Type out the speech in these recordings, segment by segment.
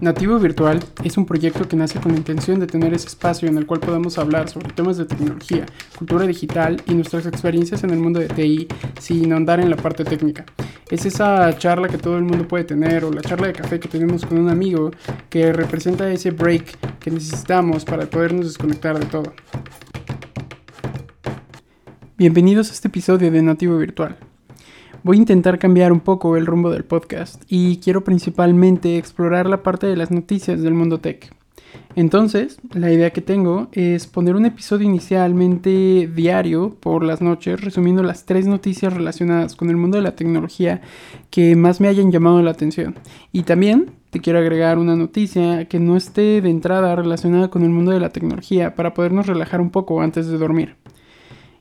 Nativo Virtual es un proyecto que nace con la intención de tener ese espacio en el cual podamos hablar sobre temas de tecnología, cultura digital y nuestras experiencias en el mundo de TI sin andar en la parte técnica. Es esa charla que todo el mundo puede tener o la charla de café que tenemos con un amigo que representa ese break que necesitamos para podernos desconectar de todo. Bienvenidos a este episodio de Nativo Virtual. Voy a intentar cambiar un poco el rumbo del podcast y quiero principalmente explorar la parte de las noticias del mundo tech. Entonces, la idea que tengo es poner un episodio inicialmente diario por las noches resumiendo las tres noticias relacionadas con el mundo de la tecnología que más me hayan llamado la atención. Y también te quiero agregar una noticia que no esté de entrada relacionada con el mundo de la tecnología para podernos relajar un poco antes de dormir.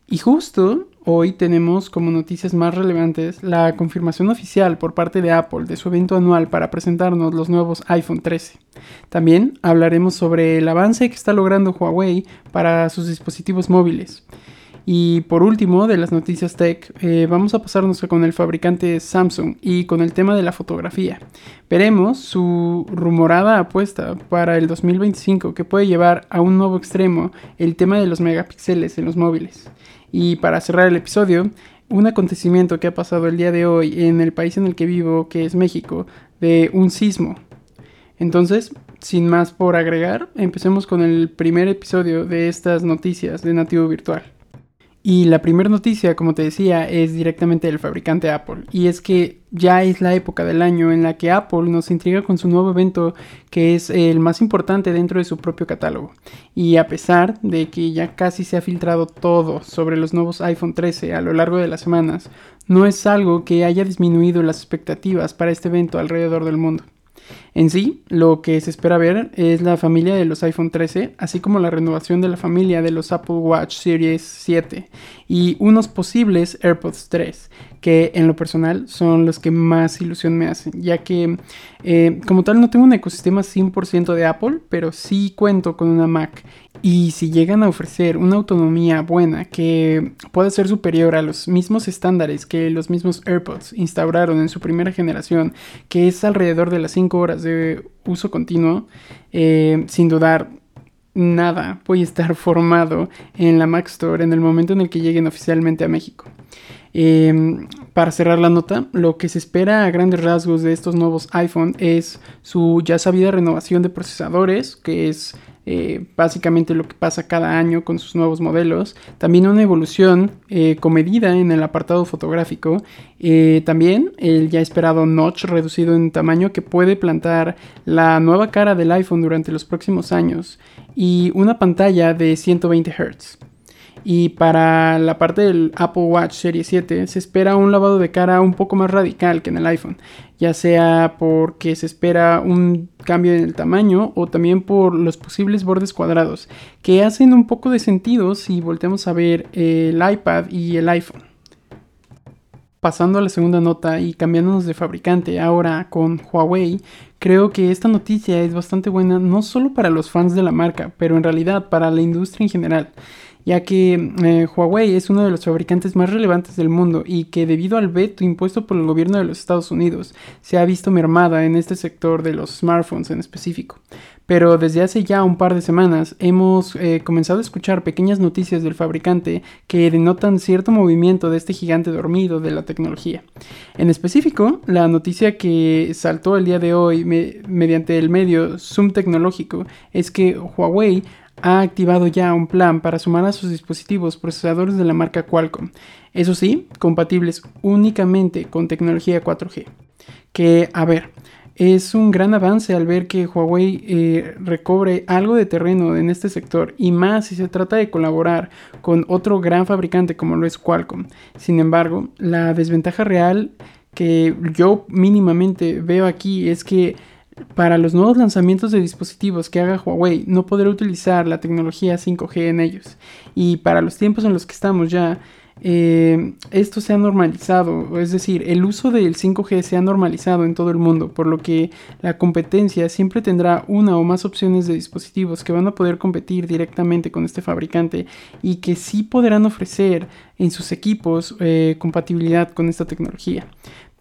Y justo hoy tenemos como noticias más relevantes la confirmación oficial por parte de Apple de su evento anual para presentarnos los nuevos iPhone 13. También hablaremos sobre el avance que está logrando Huawei para sus dispositivos móviles. Y por último, de las noticias tech, eh, vamos a pasarnos con el fabricante Samsung y con el tema de la fotografía. Veremos su rumorada apuesta para el 2025 que puede llevar a un nuevo extremo el tema de los megapíxeles en los móviles. Y para cerrar el episodio, un acontecimiento que ha pasado el día de hoy en el país en el que vivo, que es México, de un sismo. Entonces, sin más por agregar, empecemos con el primer episodio de estas noticias de Nativo Virtual. Y la primera noticia, como te decía, es directamente del fabricante Apple. Y es que ya es la época del año en la que Apple nos intriga con su nuevo evento que es el más importante dentro de su propio catálogo. Y a pesar de que ya casi se ha filtrado todo sobre los nuevos iPhone 13 a lo largo de las semanas, no es algo que haya disminuido las expectativas para este evento alrededor del mundo. En sí, lo que se espera ver es la familia de los iPhone 13, así como la renovación de la familia de los Apple Watch Series 7 y unos posibles AirPods 3, que en lo personal son los que más ilusión me hacen, ya que eh, como tal no tengo un ecosistema 100% de Apple, pero sí cuento con una Mac. Y si llegan a ofrecer una autonomía buena que pueda ser superior a los mismos estándares que los mismos AirPods instauraron en su primera generación, que es alrededor de las 5 horas de uso continuo, eh, sin dudar nada voy a estar formado en la Mac Store en el momento en el que lleguen oficialmente a México. Em, para cerrar la nota, lo que se espera a grandes rasgos de estos nuevos iPhone es su ya sabida renovación de procesadores, que es eh, básicamente lo que pasa cada año con sus nuevos modelos. También una evolución eh, comedida en el apartado fotográfico. Eh, también el ya esperado notch reducido en tamaño que puede plantar la nueva cara del iPhone durante los próximos años. Y una pantalla de 120 Hz. Y para la parte del Apple Watch Serie 7 se espera un lavado de cara un poco más radical que en el iPhone, ya sea porque se espera un cambio en el tamaño o también por los posibles bordes cuadrados, que hacen un poco de sentido si volteamos a ver el iPad y el iPhone. Pasando a la segunda nota y cambiándonos de fabricante ahora con Huawei, creo que esta noticia es bastante buena no solo para los fans de la marca, pero en realidad para la industria en general ya que eh, Huawei es uno de los fabricantes más relevantes del mundo y que debido al veto impuesto por el gobierno de los Estados Unidos se ha visto mermada en este sector de los smartphones en específico. Pero desde hace ya un par de semanas hemos eh, comenzado a escuchar pequeñas noticias del fabricante que denotan cierto movimiento de este gigante dormido de la tecnología. En específico, la noticia que saltó el día de hoy mediante el medio Zoom Tecnológico es que Huawei ha activado ya un plan para sumar a sus dispositivos procesadores de la marca Qualcomm, eso sí, compatibles únicamente con tecnología 4G. Que, a ver, es un gran avance al ver que Huawei eh, recobre algo de terreno en este sector y más si se trata de colaborar con otro gran fabricante como lo es Qualcomm. Sin embargo, la desventaja real que yo mínimamente veo aquí es que para los nuevos lanzamientos de dispositivos que haga Huawei, no podrá utilizar la tecnología 5G en ellos. Y para los tiempos en los que estamos ya, eh, esto se ha normalizado, es decir, el uso del 5G se ha normalizado en todo el mundo, por lo que la competencia siempre tendrá una o más opciones de dispositivos que van a poder competir directamente con este fabricante y que sí podrán ofrecer en sus equipos eh, compatibilidad con esta tecnología.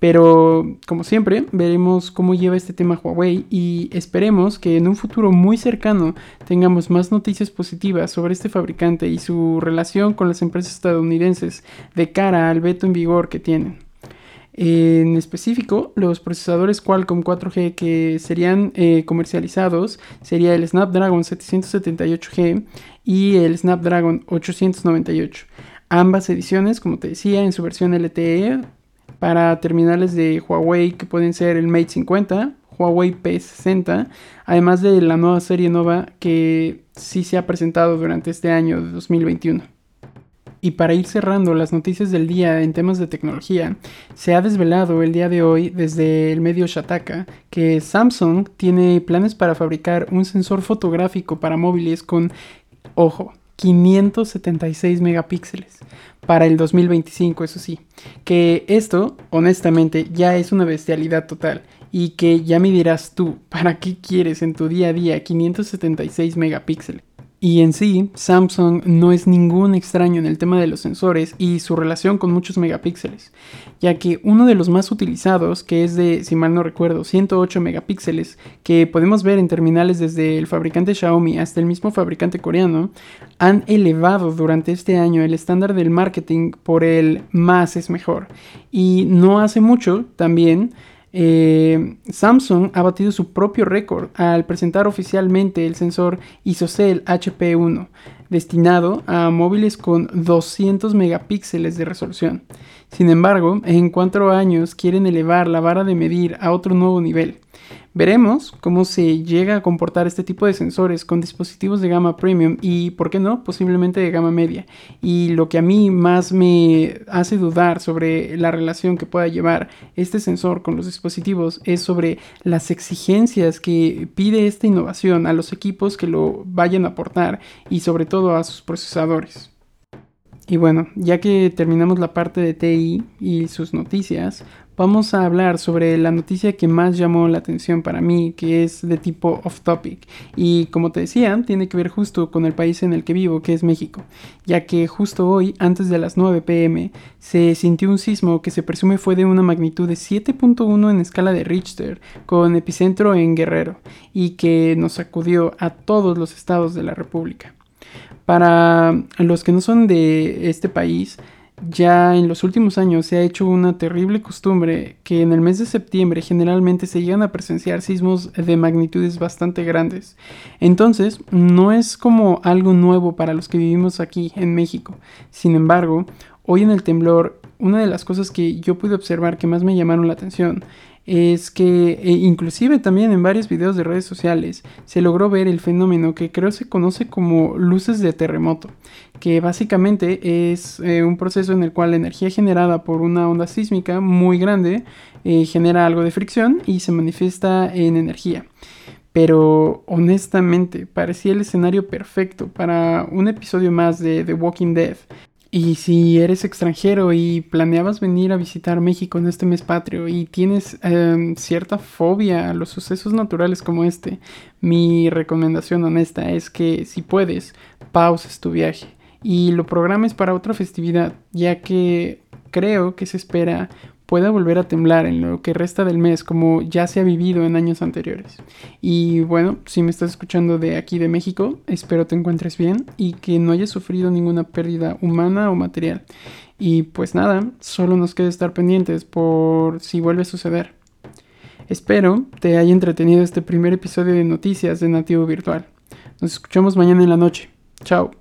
Pero como siempre, veremos cómo lleva este tema Huawei y esperemos que en un futuro muy cercano tengamos más noticias positivas sobre este fabricante y su relación con las empresas estadounidenses de cara al veto en vigor que tienen. En específico, los procesadores Qualcomm 4G que serían eh, comercializados sería el Snapdragon 778G y el Snapdragon 898. Ambas ediciones, como te decía, en su versión LTE para terminales de Huawei que pueden ser el Mate 50, Huawei P60, además de la nueva serie Nova que sí se ha presentado durante este año de 2021. Y para ir cerrando las noticias del día en temas de tecnología, se ha desvelado el día de hoy desde el medio Shataka que Samsung tiene planes para fabricar un sensor fotográfico para móviles con, ojo, 576 megapíxeles para el 2025, eso sí. Que esto, honestamente, ya es una bestialidad total. Y que ya me dirás tú, ¿para qué quieres en tu día a día 576 megapíxeles? Y en sí, Samsung no es ningún extraño en el tema de los sensores y su relación con muchos megapíxeles, ya que uno de los más utilizados, que es de, si mal no recuerdo, 108 megapíxeles, que podemos ver en terminales desde el fabricante Xiaomi hasta el mismo fabricante coreano, han elevado durante este año el estándar del marketing por el más es mejor. Y no hace mucho también eh, Samsung ha batido su propio récord al presentar oficialmente el sensor ISOCELL HP1, destinado a móviles con 200 megapíxeles de resolución. Sin embargo, en cuatro años quieren elevar la vara de medir a otro nuevo nivel. Veremos cómo se llega a comportar este tipo de sensores con dispositivos de gama premium y, ¿por qué no?, posiblemente de gama media. Y lo que a mí más me hace dudar sobre la relación que pueda llevar este sensor con los dispositivos es sobre las exigencias que pide esta innovación a los equipos que lo vayan a aportar y sobre todo a sus procesadores. Y bueno, ya que terminamos la parte de TI y sus noticias, vamos a hablar sobre la noticia que más llamó la atención para mí, que es de tipo off topic. Y como te decía, tiene que ver justo con el país en el que vivo, que es México, ya que justo hoy, antes de las 9 pm, se sintió un sismo que se presume fue de una magnitud de 7.1 en escala de Richter, con epicentro en Guerrero, y que nos sacudió a todos los estados de la República. Para los que no son de este país, ya en los últimos años se ha hecho una terrible costumbre que en el mes de septiembre generalmente se llegan a presenciar sismos de magnitudes bastante grandes. Entonces, no es como algo nuevo para los que vivimos aquí en México. Sin embargo, hoy en el temblor, una de las cosas que yo pude observar que más me llamaron la atención es que e inclusive también en varios videos de redes sociales se logró ver el fenómeno que creo se conoce como luces de terremoto, que básicamente es eh, un proceso en el cual la energía generada por una onda sísmica muy grande eh, genera algo de fricción y se manifiesta en energía. Pero honestamente parecía el escenario perfecto para un episodio más de The Walking Dead, y si eres extranjero y planeabas venir a visitar México en este mes patrio y tienes em, cierta fobia a los sucesos naturales como este, mi recomendación honesta es que si puedes, pauses tu viaje. Y lo programes para otra festividad, ya que creo que se espera pueda volver a temblar en lo que resta del mes como ya se ha vivido en años anteriores. Y bueno, si me estás escuchando de aquí de México, espero te encuentres bien y que no hayas sufrido ninguna pérdida humana o material. Y pues nada, solo nos queda estar pendientes por si vuelve a suceder. Espero te haya entretenido este primer episodio de noticias de Nativo Virtual. Nos escuchamos mañana en la noche. Chao.